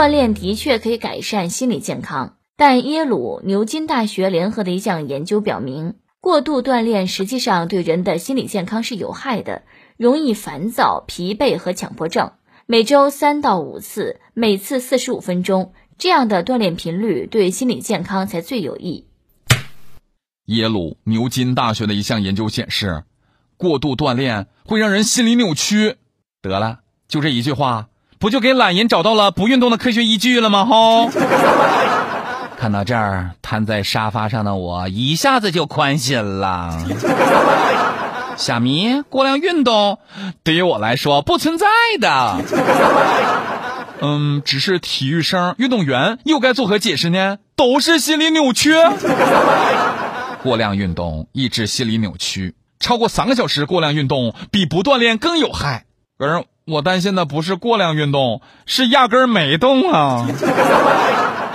锻炼的确可以改善心理健康，但耶鲁牛津大学联合的一项研究表明，过度锻炼实际上对人的心理健康是有害的，容易烦躁、疲惫和强迫症。每周三到五次，每次四十五分钟，这样的锻炼频率对心理健康才最有益。耶鲁牛津大学的一项研究显示，过度锻炼会让人心理扭曲。得了，就这一句话，不就给懒人找到了不运动的科学依据了吗？吼！看到这儿，瘫在沙发上的我一下子就宽心了。虾米过量运动，对于我来说不存在的。嗯，只是体育生、运动员又该作何解释呢？都是心理扭曲。过量运动抑制心理扭曲，超过三个小时过量运动比不锻炼更有害。而我担心的不是过量运动，是压根儿没动啊。